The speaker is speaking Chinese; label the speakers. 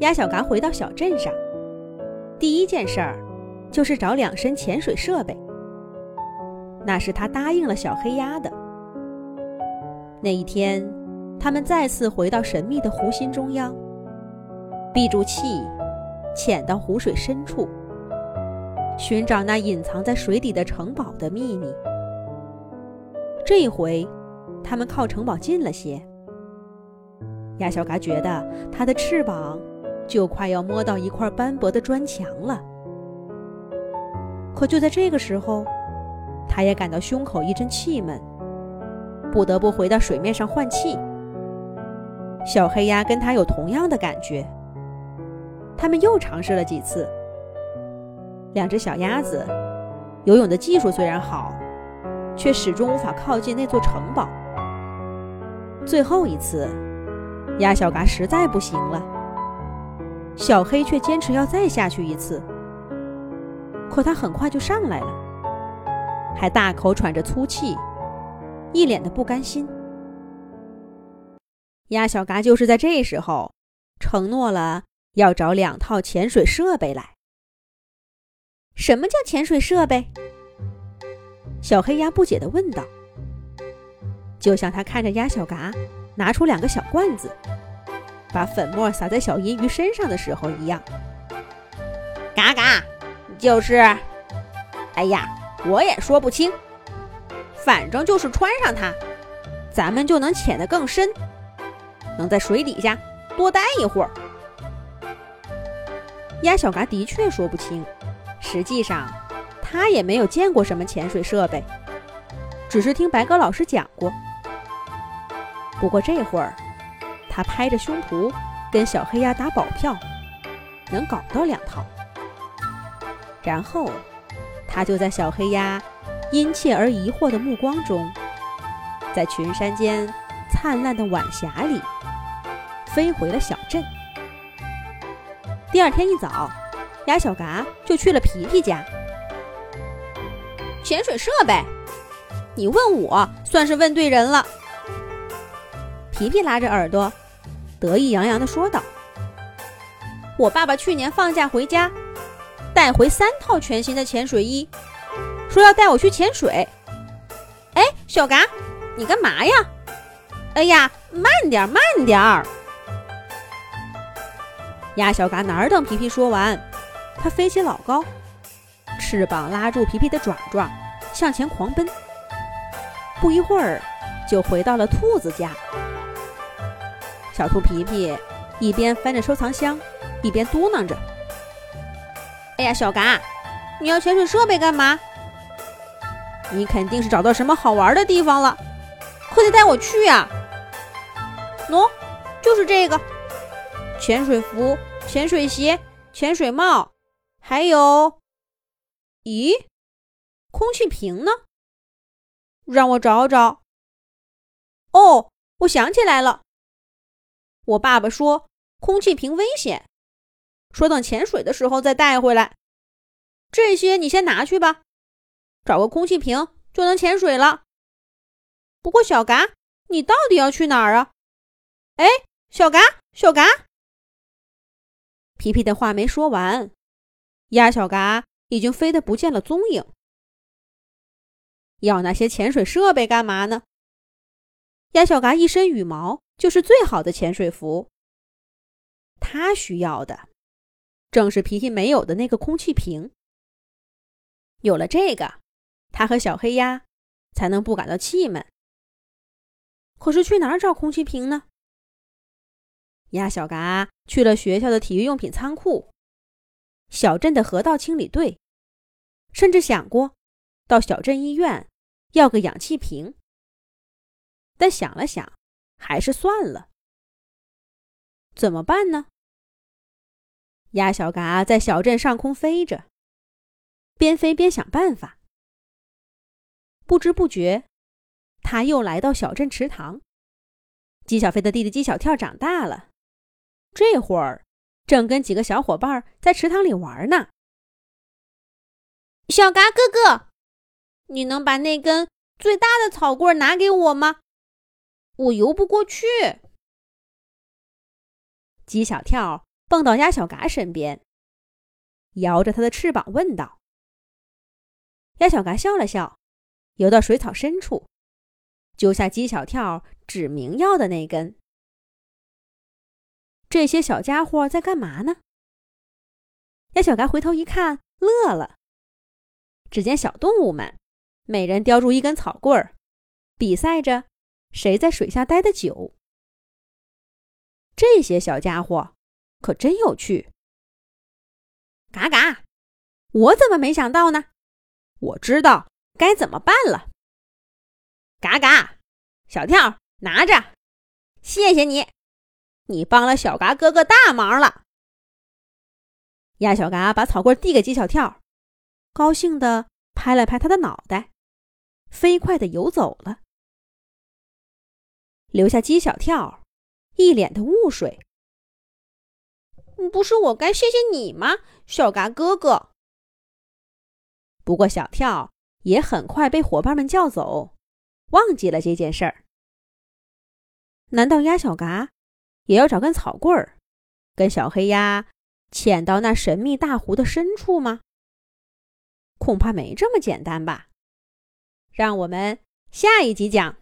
Speaker 1: 鸭小嘎回到小镇上，第一件事儿就是找两身潜水设备。那是他答应了小黑鸭的。那一天，他们再次回到神秘的湖心中央，闭住气，潜到湖水深处，寻找那隐藏在水底的城堡的秘密。这回，他们靠城堡近了些。鸭小嘎觉得它的翅膀。就快要摸到一块斑驳的砖墙了，可就在这个时候，他也感到胸口一阵气闷，不得不回到水面上换气。小黑鸭跟他有同样的感觉，他们又尝试了几次。两只小鸭子游泳的技术虽然好，却始终无法靠近那座城堡。最后一次，鸭小嘎实在不行了。小黑却坚持要再下去一次，可他很快就上来了，还大口喘着粗气，一脸的不甘心。鸭小嘎就是在这时候承诺了要找两套潜水设备来。什么叫潜水设备？小黑鸭不解的问道。就像他看着鸭小嘎拿出两个小罐子。把粉末撒在小银鱼身上的时候一样，
Speaker 2: 嘎嘎，就是，哎呀，我也说不清，反正就是穿上它，咱们就能潜得更深，能在水底下多待一会儿。
Speaker 1: 鸭小嘎的确说不清，实际上他也没有见过什么潜水设备，只是听白鸽老师讲过。不过这会儿。他拍着胸脯跟小黑鸭打保票，能搞到两套。然后，他就在小黑鸭殷切而疑惑的目光中，在群山间灿烂的晚霞里，飞回了小镇。第二天一早，鸭小嘎就去了皮皮家。
Speaker 2: 潜水设备，你问我算是问对人了。
Speaker 1: 皮皮拉着耳朵。得意洋洋地说道：“我爸爸去年放假回家，带回三套全新的潜水衣，说要带我去潜水。
Speaker 2: 哎，小嘎，你干嘛呀？哎呀，慢点，慢点儿！”
Speaker 1: 鸭小嘎哪儿等皮皮说完，它飞起老高，翅膀拉住皮皮的爪爪，向前狂奔。不一会儿，就回到了兔子家。小兔皮皮一边翻着收藏箱，一边嘟囔着：“
Speaker 2: 哎呀，小嘎，你要潜水设备干嘛？你肯定是找到什么好玩的地方了，快点带我去呀！喏，就是这个，潜水服、潜水鞋、潜水帽，还有……咦，空气瓶呢？让我找找。哦，我想起来了。”我爸爸说空气瓶危险，说等潜水的时候再带回来。这些你先拿去吧，找个空气瓶就能潜水了。不过小嘎，你到底要去哪儿啊？哎，小嘎，小嘎！
Speaker 1: 皮皮的话没说完，鸭小嘎已经飞得不见了踪影。要那些潜水设备干嘛呢？鸭小嘎一身羽毛。就是最好的潜水服。他需要的，正是皮皮没有的那个空气瓶。有了这个，他和小黑鸭才能不感到气闷。可是去哪儿找空气瓶呢？鸭小嘎去了学校的体育用品仓库、小镇的河道清理队，甚至想过到小镇医院要个氧气瓶。但想了想。还是算了，怎么办呢？鸭小嘎在小镇上空飞着，边飞边想办法。不知不觉，他又来到小镇池塘。鸡小飞的弟弟鸡小跳长大了，这会儿正跟几个小伙伴在池塘里玩呢。
Speaker 2: 小嘎哥哥，你能把那根最大的草棍拿给我吗？我游不过去。
Speaker 1: 鸡小跳蹦到鸭小嘎身边，摇着它的翅膀问道：“鸭小嘎笑了笑，游到水草深处，揪下鸡小跳指明要的那根。这些小家伙在干嘛呢？”鸭小嘎回头一看，乐了。只见小动物们每人叼住一根草棍儿，比赛着谁在水下待得久。这些小家伙可真有趣！
Speaker 2: 嘎嘎，我怎么没想到呢？我知道该怎么办了。嘎嘎，小跳拿着，谢谢你，你帮了小嘎哥哥大忙了。
Speaker 1: 鸭小嘎把草棍递给鸡小跳，高兴的拍了拍他的脑袋，飞快的游走了，留下鸡小跳。一脸的雾水，
Speaker 2: 不是我该谢谢你吗，小嘎哥哥？
Speaker 1: 不过小跳也很快被伙伴们叫走，忘记了这件事儿。难道鸭小嘎也要找根草棍儿，跟小黑鸭潜到那神秘大湖的深处吗？恐怕没这么简单吧。让我们下一集讲。